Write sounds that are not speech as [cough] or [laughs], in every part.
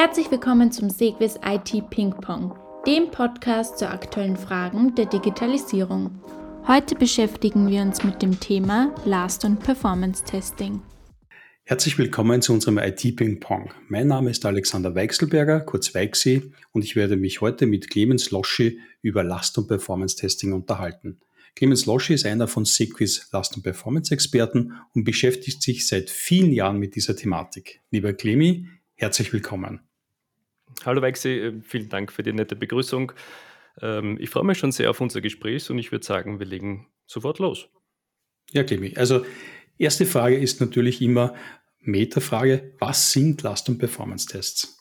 Herzlich willkommen zum Segwis IT Ping Pong, dem Podcast zu aktuellen Fragen der Digitalisierung. Heute beschäftigen wir uns mit dem Thema Last- und Performance Testing. Herzlich willkommen zu unserem IT Ping Pong. Mein Name ist Alexander Weichselberger, kurz Weichsee, und ich werde mich heute mit Clemens Loschi über Last- und Performance Testing unterhalten. Clemens Loschi ist einer von Sequis Last- und Performance-Experten und beschäftigt sich seit vielen Jahren mit dieser Thematik. Lieber Clemi, Herzlich willkommen. Hallo Weixi, äh, vielen Dank für die nette Begrüßung. Ähm, ich freue mich schon sehr auf unser Gespräch und ich würde sagen, wir legen sofort los. Ja, Clemi, also erste Frage ist natürlich immer Metafrage, was sind Last- und Performance-Tests?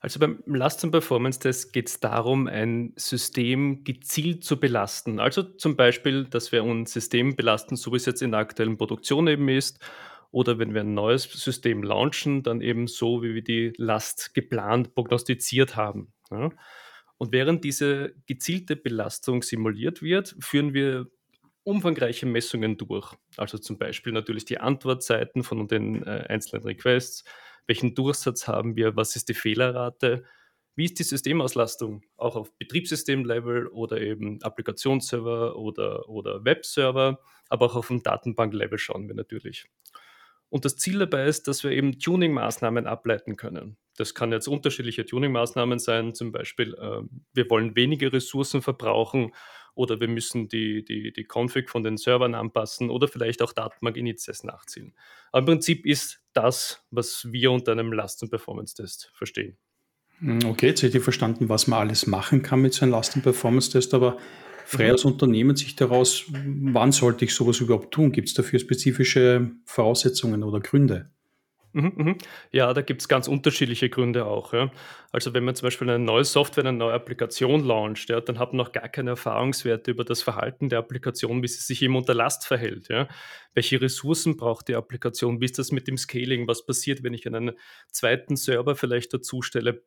Also beim Last- und Performance-Test geht es darum, ein System gezielt zu belasten. Also zum Beispiel, dass wir ein System belasten, so wie es jetzt in der aktuellen Produktion eben ist, oder wenn wir ein neues System launchen, dann eben so, wie wir die Last geplant, prognostiziert haben. Ja. Und während diese gezielte Belastung simuliert wird, führen wir umfangreiche Messungen durch. Also zum Beispiel natürlich die Antwortzeiten von den äh, einzelnen Requests, welchen Durchsatz haben wir, was ist die Fehlerrate, wie ist die Systemauslastung, auch auf Betriebssystem-Level oder eben Applikationsserver oder, oder Webserver, aber auch auf dem Datenbank-Level schauen wir natürlich. Und das Ziel dabei ist, dass wir eben Tuning-Maßnahmen ableiten können. Das kann jetzt unterschiedliche Tuning-Maßnahmen sein, zum Beispiel, äh, wir wollen weniger Ressourcen verbrauchen oder wir müssen die, die, die Config von den Servern anpassen oder vielleicht auch Datenbank-Inizes nachziehen. Aber im Prinzip ist das, was wir unter einem Last- und Performance-Test verstehen. Hm, okay, jetzt hätte ich verstanden, was man alles machen kann mit so einem Last- und Performance-Test, aber frei mhm. Unternehmen sich daraus, wann sollte ich sowas überhaupt tun? Gibt es dafür spezifische Voraussetzungen oder Gründe? Mhm, mhm. Ja, da gibt es ganz unterschiedliche Gründe auch. Ja. Also wenn man zum Beispiel eine neue Software, eine neue Applikation launcht, ja, dann hat man noch gar keine Erfahrungswerte über das Verhalten der Applikation, wie sie sich eben unter Last verhält. Ja. Welche Ressourcen braucht die Applikation? Wie ist das mit dem Scaling? Was passiert, wenn ich einen zweiten Server vielleicht dazu stelle?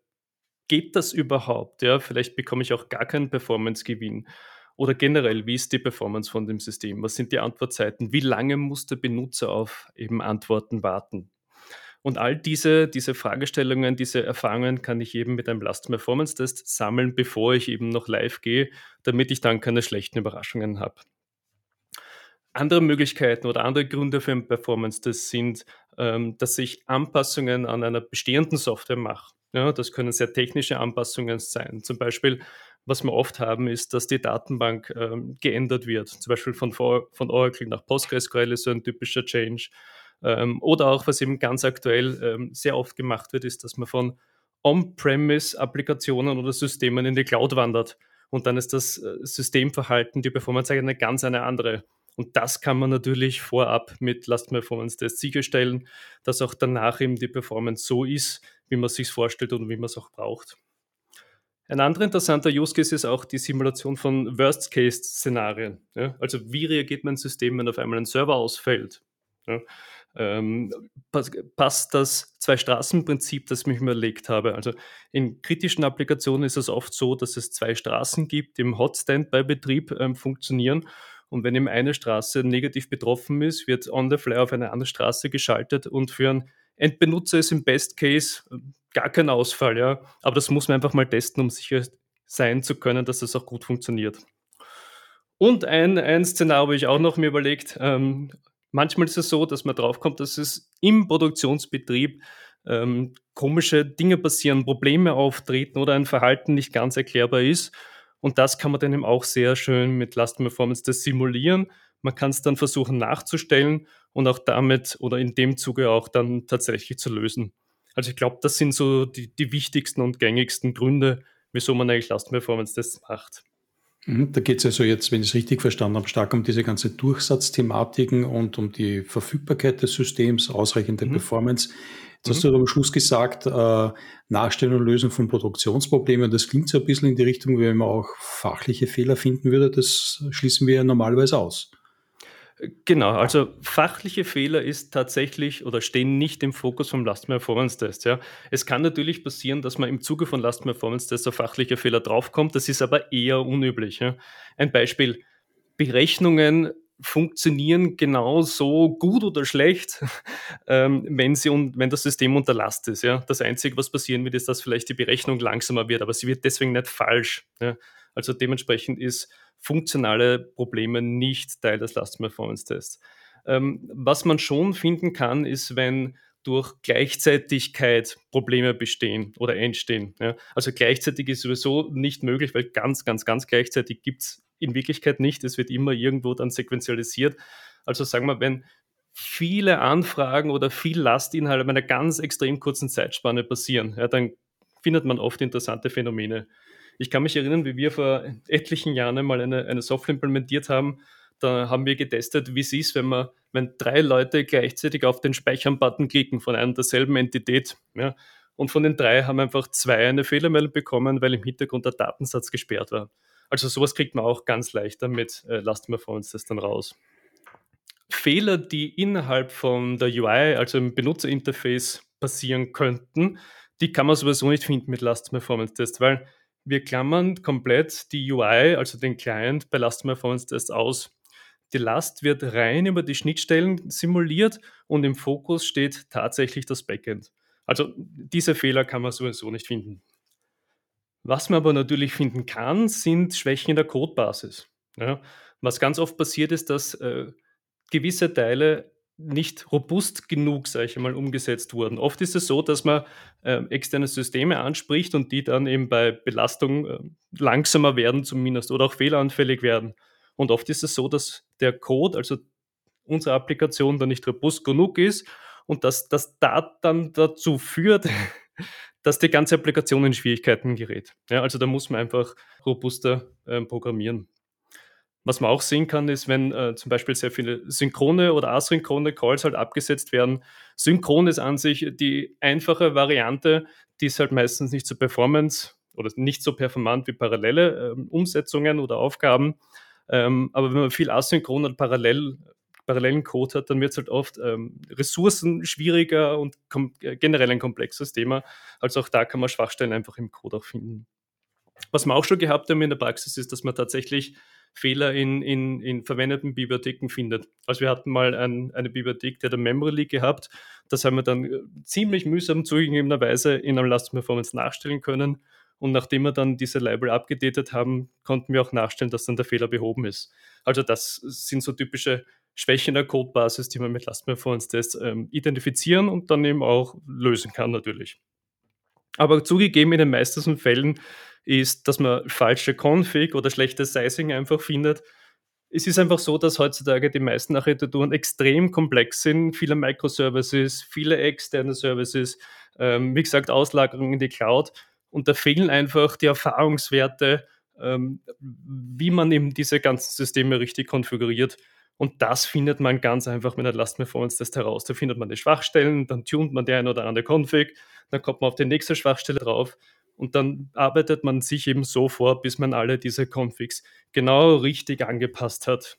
Geht das überhaupt? Vielleicht bekomme ich auch gar keinen Performance-Gewinn. Oder generell, wie ist die Performance von dem System? Was sind die Antwortzeiten? Wie lange muss der Benutzer auf eben Antworten warten? Und all diese, diese Fragestellungen, diese Erfahrungen kann ich eben mit einem Last Performance Test sammeln, bevor ich eben noch live gehe, damit ich dann keine schlechten Überraschungen habe. Andere Möglichkeiten oder andere Gründe für ein Performance Test sind, ähm, dass ich Anpassungen an einer bestehenden Software mache. Ja, das können sehr technische Anpassungen sein. Zum Beispiel was wir oft haben, ist, dass die Datenbank ähm, geändert wird. Zum Beispiel von, von Oracle nach PostgreSQL ist so ein typischer Change. Ähm, oder auch, was eben ganz aktuell ähm, sehr oft gemacht wird, ist, dass man von On-Premise-Applikationen oder Systemen in die Cloud wandert. Und dann ist das äh, Systemverhalten, die Performance eine ganz eine andere. Und das kann man natürlich vorab mit Last Performance Tests sicherstellen, dass auch danach eben die Performance so ist, wie man es sich vorstellt und wie man es auch braucht. Ein anderer interessanter Use Case ist auch die Simulation von Worst-Case-Szenarien. Ja? Also wie reagiert mein System, wenn auf einmal ein Server ausfällt? Ja? Ähm, passt das Zwei-Straßen-Prinzip, das ich mir überlegt habe? Also in kritischen Applikationen ist es oft so, dass es zwei Straßen gibt, die im Hot-Standby-Betrieb ähm, funktionieren. Und wenn eben eine Straße negativ betroffen ist, wird on the fly auf eine andere Straße geschaltet und für einen Endbenutzer ist im Best Case gar kein Ausfall, ja. Aber das muss man einfach mal testen, um sicher sein zu können, dass das auch gut funktioniert. Und ein, ein Szenario habe ich auch noch mir überlegt. Ähm, manchmal ist es so, dass man draufkommt, dass es im Produktionsbetrieb ähm, komische Dinge passieren, Probleme auftreten oder ein Verhalten nicht ganz erklärbar ist. Und das kann man dann eben auch sehr schön mit Last Performance simulieren. Man kann es dann versuchen nachzustellen und auch damit oder in dem Zuge auch dann tatsächlich zu lösen. Also ich glaube, das sind so die, die wichtigsten und gängigsten Gründe, wieso man eigentlich Last Performance Tests macht. Mhm, da geht es also jetzt, wenn ich es richtig verstanden habe, stark um diese ganze Durchsatzthematiken und um die Verfügbarkeit des Systems, ausreichende mhm. Performance. Jetzt mhm. hast du am Schluss gesagt, äh, Nachstellen und Lösen von Produktionsproblemen. Das klingt so ein bisschen in die Richtung, wenn man auch fachliche Fehler finden würde. Das schließen wir ja normalerweise aus. Genau, also fachliche Fehler ist tatsächlich oder stehen nicht im Fokus vom Last Performance Test. Ja. Es kann natürlich passieren, dass man im Zuge von Last Performance Test auf fachliche Fehler draufkommt. Das ist aber eher unüblich. Ja. Ein Beispiel: Berechnungen funktionieren genauso gut oder schlecht, [laughs] ähm, wenn, sie und wenn das System unter Last ist. Ja? Das Einzige, was passieren wird, ist, dass vielleicht die Berechnung langsamer wird, aber sie wird deswegen nicht falsch. Ja? Also dementsprechend ist funktionale Probleme nicht Teil des Last Performance Tests. Ähm, was man schon finden kann, ist, wenn durch Gleichzeitigkeit Probleme bestehen oder entstehen. Ja. Also gleichzeitig ist sowieso nicht möglich, weil ganz, ganz, ganz gleichzeitig gibt es in Wirklichkeit nicht. Es wird immer irgendwo dann sequenzialisiert. Also sagen wir, wenn viele Anfragen oder viel Lastinhalte in einer ganz extrem kurzen Zeitspanne passieren, ja, dann findet man oft interessante Phänomene. Ich kann mich erinnern, wie wir vor etlichen Jahren einmal eine, eine Software implementiert haben, da haben wir getestet, wie es ist, wenn man, wenn drei Leute gleichzeitig auf den Speichern-Button klicken von einer derselben Entität. Ja, und von den drei haben einfach zwei eine Fehlermeldung bekommen, weil im Hintergrund der Datensatz gesperrt war. Also sowas kriegt man auch ganz leicht damit äh, Last Performance das dann raus. Fehler, die innerhalb von der UI, also im Benutzerinterface, passieren könnten, die kann man sowieso nicht finden mit Last Performance Test, weil wir klammern komplett die UI, also den Client, bei Last Performance Test aus. Die Last wird rein über die Schnittstellen simuliert und im Fokus steht tatsächlich das Backend. Also diese Fehler kann man sowieso nicht finden. Was man aber natürlich finden kann, sind Schwächen in der Codebasis. Ja, was ganz oft passiert ist, dass äh, gewisse Teile nicht robust genug, sage ich einmal, umgesetzt wurden. Oft ist es so, dass man äh, externe Systeme anspricht und die dann eben bei Belastung äh, langsamer werden zumindest oder auch fehleranfällig werden. Und oft ist es so, dass der Code, also unsere Applikation, dann nicht robust genug ist und dass das da dann dazu führt, [laughs] dass die ganze Applikation in Schwierigkeiten gerät. Ja, also da muss man einfach robuster äh, programmieren. Was man auch sehen kann, ist, wenn äh, zum Beispiel sehr viele synchrone oder asynchrone Calls halt abgesetzt werden. Synchron ist an sich die einfache Variante, die ist halt meistens nicht so performance oder nicht so performant wie parallele äh, Umsetzungen oder Aufgaben. Ähm, aber wenn man viel asynchron und parallel, parallelen Code hat, dann wird es halt oft ähm, Ressourcen schwieriger und äh, generell ein komplexes Thema. Also auch da kann man Schwachstellen einfach im Code auch finden. Was wir auch schon gehabt haben in der Praxis ist, dass man tatsächlich Fehler in, in, in verwendeten Bibliotheken findet. Also wir hatten mal ein, eine Bibliothek, die hat ein Memory Leak gehabt. Das haben wir dann äh, ziemlich mühsam zugegebenerweise in einem Last Performance nachstellen können. Und nachdem wir dann diese Library abgedatet haben, konnten wir auch nachstellen, dass dann der Fehler behoben ist. Also das sind so typische Schwächen der Codebasis, die man mit Last Performance Tests ähm, identifizieren und dann eben auch lösen kann natürlich. Aber zugegeben, in den meisten Fällen ist, dass man falsche Config oder schlechtes Sizing einfach findet. Es ist einfach so, dass heutzutage die meisten Architekturen extrem komplex sind, viele Microservices, viele externe Services, ähm, wie gesagt, Auslagerung in die Cloud und da fehlen einfach die Erfahrungswerte, ähm, wie man eben diese ganzen Systeme richtig konfiguriert. Und das findet man ganz einfach mit einer Last Performance Test heraus. Da findet man die Schwachstellen, dann tunt man die ein oder andere Config, dann kommt man auf die nächste Schwachstelle drauf und dann arbeitet man sich eben so vor, bis man alle diese Configs genau richtig angepasst hat.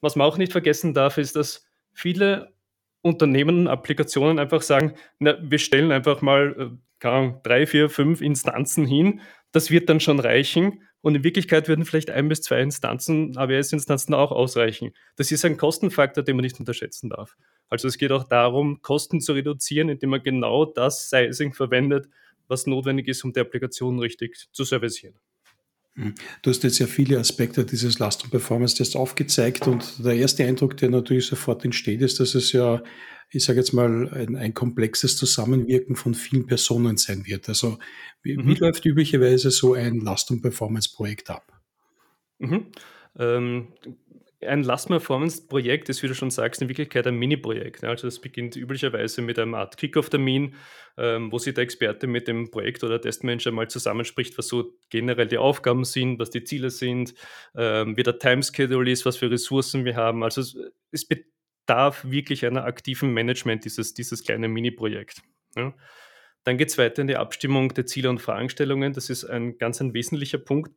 Was man auch nicht vergessen darf, ist, dass viele Unternehmen Applikationen einfach sagen, na, wir stellen einfach mal äh, Ahnung, drei, vier, fünf Instanzen hin. Das wird dann schon reichen. Und in Wirklichkeit würden vielleicht ein bis zwei Instanzen, AWS-Instanzen auch ausreichen. Das ist ein Kostenfaktor, den man nicht unterschätzen darf. Also es geht auch darum, Kosten zu reduzieren, indem man genau das Sizing verwendet, was notwendig ist, um die Applikation richtig zu servicieren. Hm. Du hast jetzt ja viele Aspekte dieses Last- und Performance-Tests aufgezeigt und der erste Eindruck, der natürlich sofort entsteht, ist, dass es ja, ich sage jetzt mal, ein, ein, komplexes Zusammenwirken von vielen Personen sein wird. Also wie, mhm. wie läuft üblicherweise so ein Last- und Performance-Projekt ab? Mhm. Ähm, ein Last Performance-Projekt ist, wie du schon sagst, in Wirklichkeit ein Mini-Projekt. Also das beginnt üblicherweise mit einem Art Kickoff-Termin, ähm, wo sich der Experte mit dem Projekt- oder Testmanager mal zusammenspricht, was so generell die Aufgaben sind, was die Ziele sind, ähm, wie der Timeschedule ist, was für Ressourcen wir haben. Also es, bedarf wirklich einer aktiven Management, dieses, dieses kleine Mini-Projekt. Dann geht es weiter in die Abstimmung der Ziele und Fragestellungen. Das ist ein ganz ein wesentlicher Punkt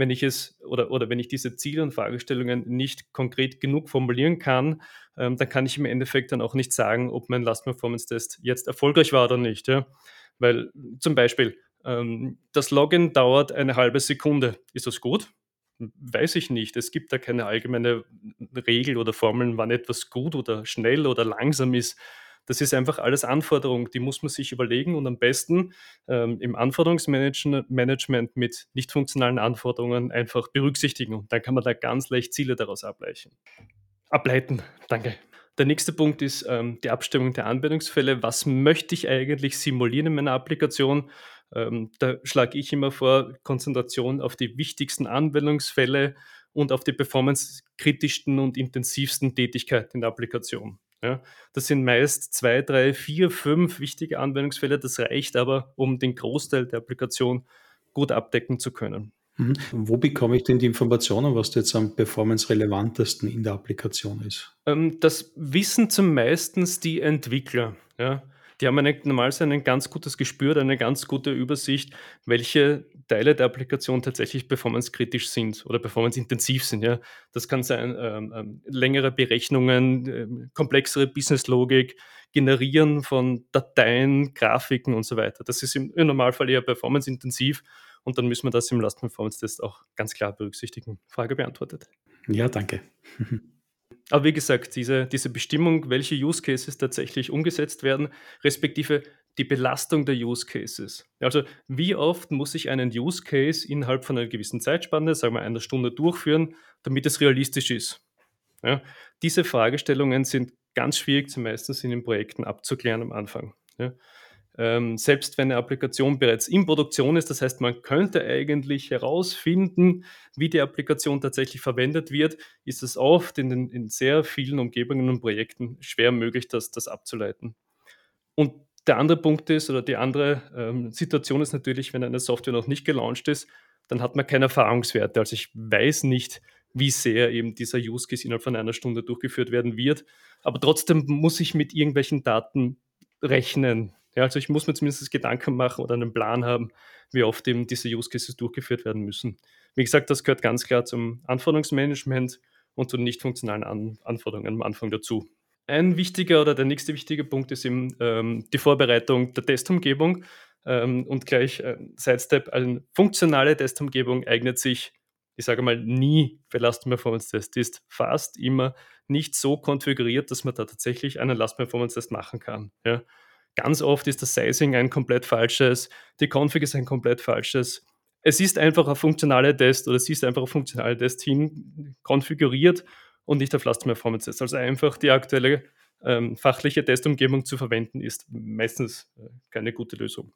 wenn ich es oder, oder wenn ich diese Ziele und Fragestellungen nicht konkret genug formulieren kann, ähm, dann kann ich im Endeffekt dann auch nicht sagen, ob mein Last Performance Test jetzt erfolgreich war oder nicht. Ja? Weil zum Beispiel ähm, das Login dauert eine halbe Sekunde. Ist das gut? Weiß ich nicht. Es gibt da keine allgemeine Regel oder Formeln, wann etwas gut oder schnell oder langsam ist. Das ist einfach alles Anforderung, die muss man sich überlegen und am besten ähm, im Anforderungsmanagement mit nicht funktionalen Anforderungen einfach berücksichtigen. Und dann kann man da ganz leicht Ziele daraus ableiten. Ableiten, danke. Der nächste Punkt ist ähm, die Abstimmung der Anwendungsfälle. Was möchte ich eigentlich simulieren in meiner Applikation? Ähm, da schlage ich immer vor, Konzentration auf die wichtigsten Anwendungsfälle und auf die performancekritischsten und intensivsten Tätigkeiten in der Applikation. Ja, das sind meist zwei, drei, vier, fünf wichtige Anwendungsfälle. Das reicht aber, um den Großteil der Applikation gut abdecken zu können. Mhm. Wo bekomme ich denn die Informationen, was jetzt am performance-relevantesten in der Applikation ist? Ähm, das wissen zum meisten die Entwickler. Ja die haben eine, normalerweise ein ganz gutes Gespür, eine ganz gute Übersicht, welche Teile der Applikation tatsächlich performancekritisch sind oder performanceintensiv sind. Ja. Das kann sein ähm, ähm, längere Berechnungen, äh, komplexere Businesslogik, Generieren von Dateien, Grafiken und so weiter. Das ist im, im Normalfall eher performanceintensiv und dann müssen wir das im Last Performance Test auch ganz klar berücksichtigen. Frage beantwortet. Ja, danke. [laughs] Aber wie gesagt, diese, diese Bestimmung, welche Use Cases tatsächlich umgesetzt werden, respektive die Belastung der Use Cases. Also wie oft muss ich einen Use Case innerhalb von einer gewissen Zeitspanne, sagen wir einer Stunde, durchführen, damit es realistisch ist. Ja, diese Fragestellungen sind ganz schwierig zu meistens in den Projekten abzuklären am Anfang. Ja ähm, selbst wenn eine Applikation bereits in Produktion ist, das heißt, man könnte eigentlich herausfinden, wie die Applikation tatsächlich verwendet wird, ist es oft in, den, in sehr vielen Umgebungen und Projekten schwer möglich, das, das abzuleiten. Und der andere Punkt ist, oder die andere ähm, Situation ist natürlich, wenn eine Software noch nicht gelauncht ist, dann hat man keine Erfahrungswerte. Also ich weiß nicht, wie sehr eben dieser Use Case innerhalb von einer Stunde durchgeführt werden wird. Aber trotzdem muss ich mit irgendwelchen Daten rechnen. Ja, also ich muss mir zumindest Gedanken machen oder einen Plan haben, wie oft eben diese Use Cases durchgeführt werden müssen. Wie gesagt, das gehört ganz klar zum Anforderungsmanagement und zu den nicht funktionalen An Anforderungen am Anfang dazu. Ein wichtiger oder der nächste wichtige Punkt ist eben ähm, die Vorbereitung der Testumgebung ähm, und gleich äh, Sidestep, eine funktionale Testumgebung eignet sich, ich sage mal, nie für Last Performance Test. Die ist fast immer nicht so konfiguriert, dass man da tatsächlich einen Last Performance Test machen kann. Ja. Ganz oft ist das Sizing ein komplett falsches, die Config ist ein komplett falsches. Es ist einfach ein funktionaler Test oder es ist einfach ein funktionaler Test hin konfiguriert und nicht auf Last Performance Test. Also einfach die aktuelle ähm, fachliche Testumgebung zu verwenden, ist meistens äh, keine gute Lösung.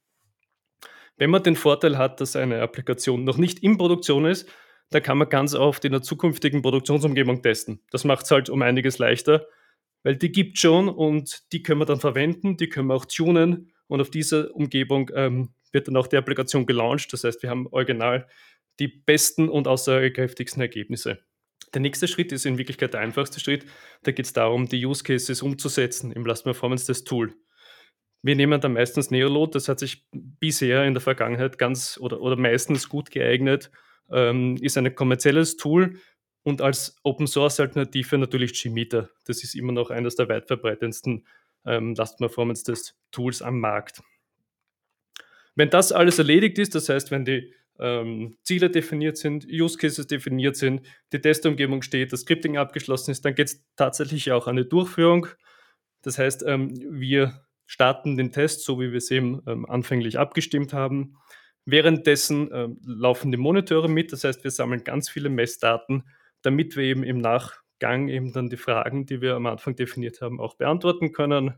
Wenn man den Vorteil hat, dass eine Applikation noch nicht in Produktion ist, dann kann man ganz oft in der zukünftigen Produktionsumgebung testen. Das macht es halt um einiges leichter, weil die gibt schon und die können wir dann verwenden, die können wir auch tunen und auf dieser Umgebung ähm, wird dann auch die Applikation gelauncht. Das heißt, wir haben original die besten und aussagekräftigsten Ergebnisse. Der nächste Schritt ist in Wirklichkeit der einfachste Schritt. Da geht es darum, die Use Cases umzusetzen im Last Performance des Tool. Wir nehmen dann meistens Neoload, das hat sich bisher in der Vergangenheit ganz oder, oder meistens gut geeignet, ähm, ist ein kommerzielles Tool, und als Open Source Alternative natürlich Gmeter. Das ist immer noch eines der weit verbreitetsten ähm, Last Performance des Tools am Markt. Wenn das alles erledigt ist, das heißt, wenn die ähm, Ziele definiert sind, Use Cases definiert sind, die Testumgebung steht, das Scripting abgeschlossen ist, dann geht es tatsächlich auch an die Durchführung. Das heißt, ähm, wir starten den Test, so wie wir es eben ähm, anfänglich abgestimmt haben. Währenddessen ähm, laufen die Monitore mit, das heißt, wir sammeln ganz viele Messdaten damit wir eben im Nachgang eben dann die Fragen, die wir am Anfang definiert haben, auch beantworten können.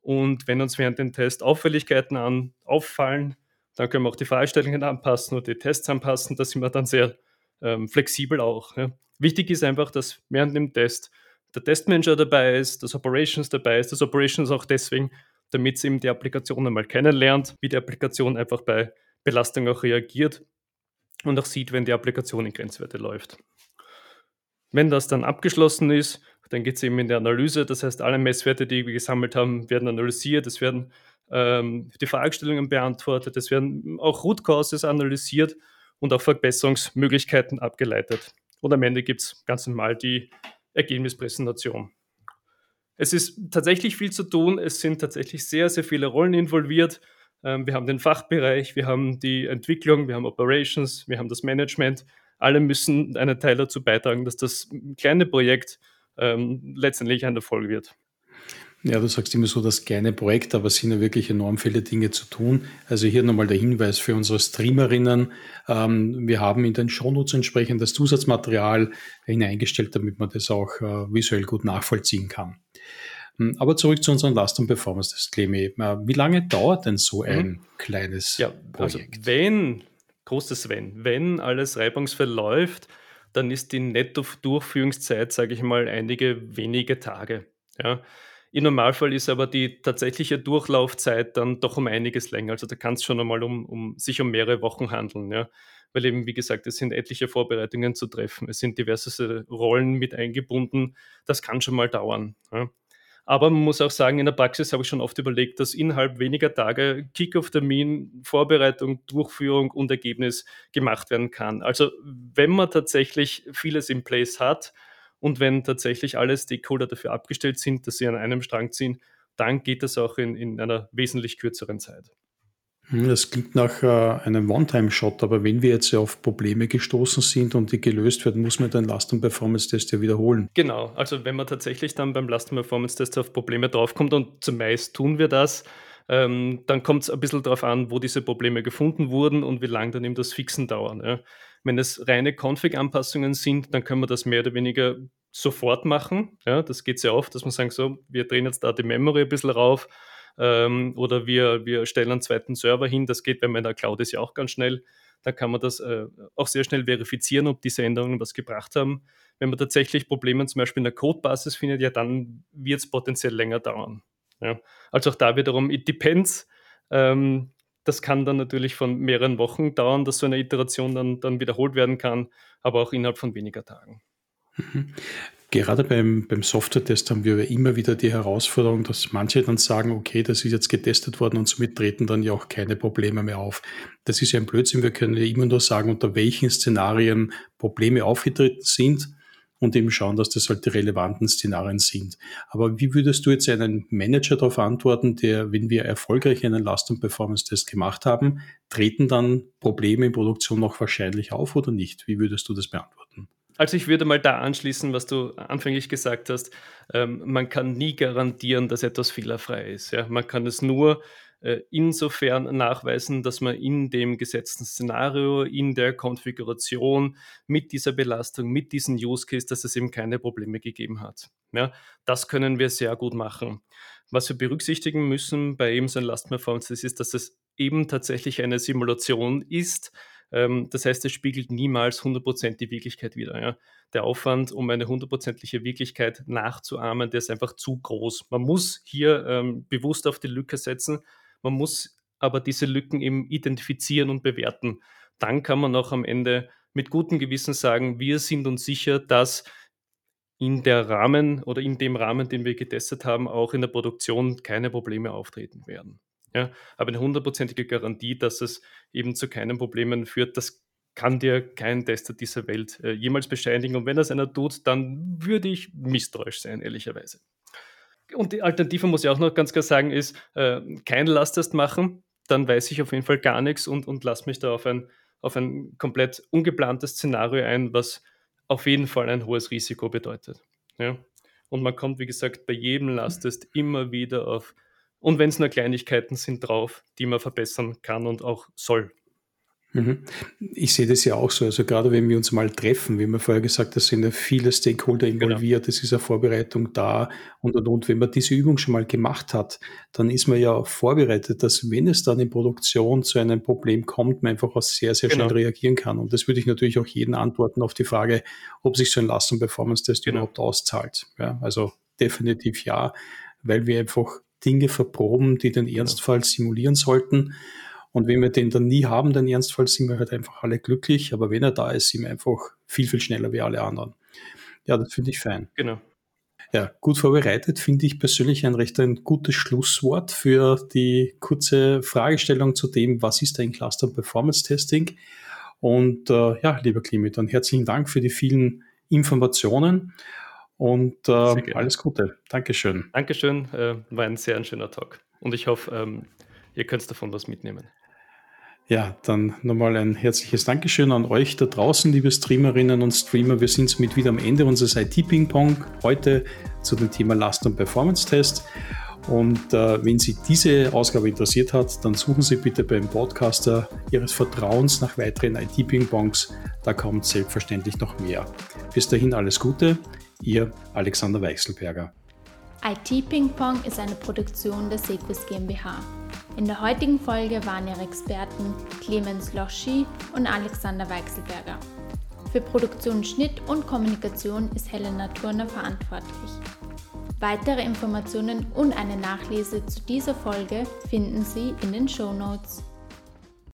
Und wenn uns während dem Test Auffälligkeiten an, auffallen, dann können wir auch die Fragestellungen anpassen oder die Tests anpassen. Da sind wir dann sehr ähm, flexibel auch. Ja. Wichtig ist einfach, dass während dem Test der Testmanager dabei ist, das Operations dabei ist. Das Operations auch deswegen, damit es eben die Applikation einmal kennenlernt, wie die Applikation einfach bei Belastung auch reagiert und auch sieht, wenn die Applikation in Grenzwerte läuft. Wenn das dann abgeschlossen ist, dann geht es eben in die Analyse. Das heißt, alle Messwerte, die wir gesammelt haben, werden analysiert. Es werden ähm, die Fragestellungen beantwortet. Es werden auch Root Causes analysiert und auch Verbesserungsmöglichkeiten abgeleitet. Und am Ende gibt es ganz normal die Ergebnispräsentation. Es ist tatsächlich viel zu tun. Es sind tatsächlich sehr, sehr viele Rollen involviert. Ähm, wir haben den Fachbereich, wir haben die Entwicklung, wir haben Operations, wir haben das Management. Alle müssen einen Teil dazu beitragen, dass das kleine Projekt ähm, letztendlich ein Erfolg wird. Ja, du sagst immer so das kleine Projekt, aber es sind ja wirklich enorm viele Dinge zu tun. Also hier nochmal der Hinweis für unsere Streamerinnen. Ähm, wir haben in den Shownotes entsprechendes Zusatzmaterial hineingestellt, damit man das auch äh, visuell gut nachvollziehen kann. Hm, aber zurück zu unserem Last- und Performance-Test, Clemi. Äh, wie lange dauert denn so ein mhm. kleines ja, also Projekt? Also wenn, großes Wenn, wenn alles reibungsvoll läuft, dann ist die Netto-Durchführungszeit, sage ich mal, einige wenige Tage. Ja. Im Normalfall ist aber die tatsächliche Durchlaufzeit dann doch um einiges länger. Also da kann es schon einmal um, um sich um mehrere Wochen handeln, ja. Weil eben, wie gesagt, es sind etliche Vorbereitungen zu treffen, es sind diverse Rollen mit eingebunden. Das kann schon mal dauern. Ja. Aber man muss auch sagen, in der Praxis habe ich schon oft überlegt, dass innerhalb weniger Tage Kick-off-Termin, Vorbereitung, Durchführung und Ergebnis gemacht werden kann. Also wenn man tatsächlich vieles in place hat, und wenn tatsächlich alle Stakeholder dafür abgestellt sind, dass sie an einem Strang ziehen, dann geht das auch in, in einer wesentlich kürzeren Zeit. Hm, das klingt nach äh, einem One-Time-Shot, aber wenn wir jetzt auf Probleme gestoßen sind und die gelöst werden, muss man den Last- und Performance-Test ja wiederholen. Genau, also wenn man tatsächlich dann beim Last- und Performance-Test auf Probleme draufkommt und zumeist tun wir das, ähm, dann kommt es ein bisschen darauf an, wo diese Probleme gefunden wurden und wie lange dann eben das Fixen dauern. Ja. Wenn es reine Config-Anpassungen sind, dann können wir das mehr oder weniger sofort machen. Ja, das geht sehr oft, dass man sagt, so, wir drehen jetzt da die Memory ein bisschen rauf ähm, oder wir, wir stellen einen zweiten Server hin. Das geht, wenn man in der Cloud ist, ja auch ganz schnell. Da kann man das äh, auch sehr schnell verifizieren, ob diese Änderungen was gebracht haben. Wenn man tatsächlich Probleme zum Beispiel in der Codebasis findet, ja, dann wird es potenziell länger dauern. Ja. Also auch da wiederum, it depends. Ähm, das kann dann natürlich von mehreren Wochen dauern, dass so eine Iteration dann, dann wiederholt werden kann, aber auch innerhalb von weniger Tagen. Gerade beim, beim Software-Test haben wir immer wieder die Herausforderung, dass manche dann sagen, okay, das ist jetzt getestet worden und somit treten dann ja auch keine Probleme mehr auf. Das ist ja ein Blödsinn. Wir können ja immer nur sagen, unter welchen Szenarien Probleme aufgetreten sind und eben schauen, dass das halt die relevanten Szenarien sind. Aber wie würdest du jetzt einen Manager darauf antworten, der, wenn wir erfolgreich einen Last- und Performance-Test gemacht haben, treten dann Probleme in Produktion noch wahrscheinlich auf oder nicht? Wie würdest du das beantworten? Also ich würde mal da anschließen, was du anfänglich gesagt hast. Ähm, man kann nie garantieren, dass etwas fehlerfrei ist. Ja? Man kann es nur äh, insofern nachweisen, dass man in dem gesetzten Szenario, in der Konfiguration mit dieser Belastung, mit diesem Use Case, dass es eben keine Probleme gegeben hat. Ja, das können wir sehr gut machen. Was wir berücksichtigen müssen bei eben so einem Last Performance ist, dass es eben tatsächlich eine Simulation ist. Ähm, das heißt, es spiegelt niemals 100% die Wirklichkeit wider. Ja. Der Aufwand, um eine hundertprozentige Wirklichkeit nachzuahmen, der ist einfach zu groß. Man muss hier ähm, bewusst auf die Lücke setzen, man muss aber diese Lücken eben identifizieren und bewerten. Dann kann man auch am Ende mit gutem Gewissen sagen, wir sind uns sicher, dass in der Rahmen oder in dem Rahmen, den wir getestet haben, auch in der Produktion keine Probleme auftreten werden. Ja, aber eine hundertprozentige Garantie, dass es eben zu keinen Problemen führt, das kann dir kein Tester dieser Welt äh, jemals bescheinigen. Und wenn das einer tut, dann würde ich misstrauisch sein, ehrlicherweise. Und die Alternative, muss ich auch noch ganz klar sagen, ist, äh, kein Lasttest machen, dann weiß ich auf jeden Fall gar nichts und, und lasse mich da auf ein, auf ein komplett ungeplantes Szenario ein, was auf jeden Fall ein hohes Risiko bedeutet. Ja? Und man kommt, wie gesagt, bei jedem Lasttest immer wieder auf, und wenn es nur Kleinigkeiten sind, drauf, die man verbessern kann und auch soll. Mhm. Ich sehe das ja auch so. Also gerade wenn wir uns mal treffen, wie wir vorher gesagt haben, sind ja viele Stakeholder genau. involviert, genau. es ist eine Vorbereitung da und und und. Wenn man diese Übung schon mal gemacht hat, dann ist man ja vorbereitet, dass wenn es dann in Produktion zu einem Problem kommt, man einfach auch sehr, sehr schnell genau. reagieren kann. Und das würde ich natürlich auch jeden antworten auf die Frage, ob sich so ein Last- und Performance-Test genau. überhaupt auszahlt. Ja, also definitiv ja, weil wir einfach Dinge verproben, die den. Ernstfall simulieren sollten. Und wenn wir den dann nie haben, den Ernstfall, sind wir halt einfach alle glücklich. Aber wenn er da ist, sind wir einfach viel, viel schneller wie alle anderen. Ja, das finde ich fein. Genau. Ja, gut vorbereitet finde ich persönlich ein recht ein gutes Schlusswort für die kurze Fragestellung zu dem, was ist ein Cluster Performance Testing? Und äh, ja, lieber Klimi, dann herzlichen Dank für die vielen Informationen und äh, alles Gute. Dankeschön. Dankeschön, äh, war ein sehr ein schöner Talk. Und ich hoffe, ähm, ihr könnt davon was mitnehmen. Ja, dann nochmal ein herzliches Dankeschön an euch da draußen, liebe Streamerinnen und Streamer. Wir sind somit wieder am Ende unseres IT-Ping-Pong heute zu dem Thema Last- und Performance-Test. Und äh, wenn Sie diese Ausgabe interessiert hat, dann suchen Sie bitte beim Podcaster Ihres Vertrauens nach weiteren IT-Ping-Pongs. Da kommt selbstverständlich noch mehr. Bis dahin alles Gute, Ihr Alexander Weichselberger. IT Ping Pong ist eine Produktion der Sequis GmbH. In der heutigen Folge waren ihre Experten Clemens Loschi und Alexander Weichselberger. Für Produktion, Schnitt und Kommunikation ist Helena Turner verantwortlich. Weitere Informationen und eine Nachlese zu dieser Folge finden Sie in den Show Notes.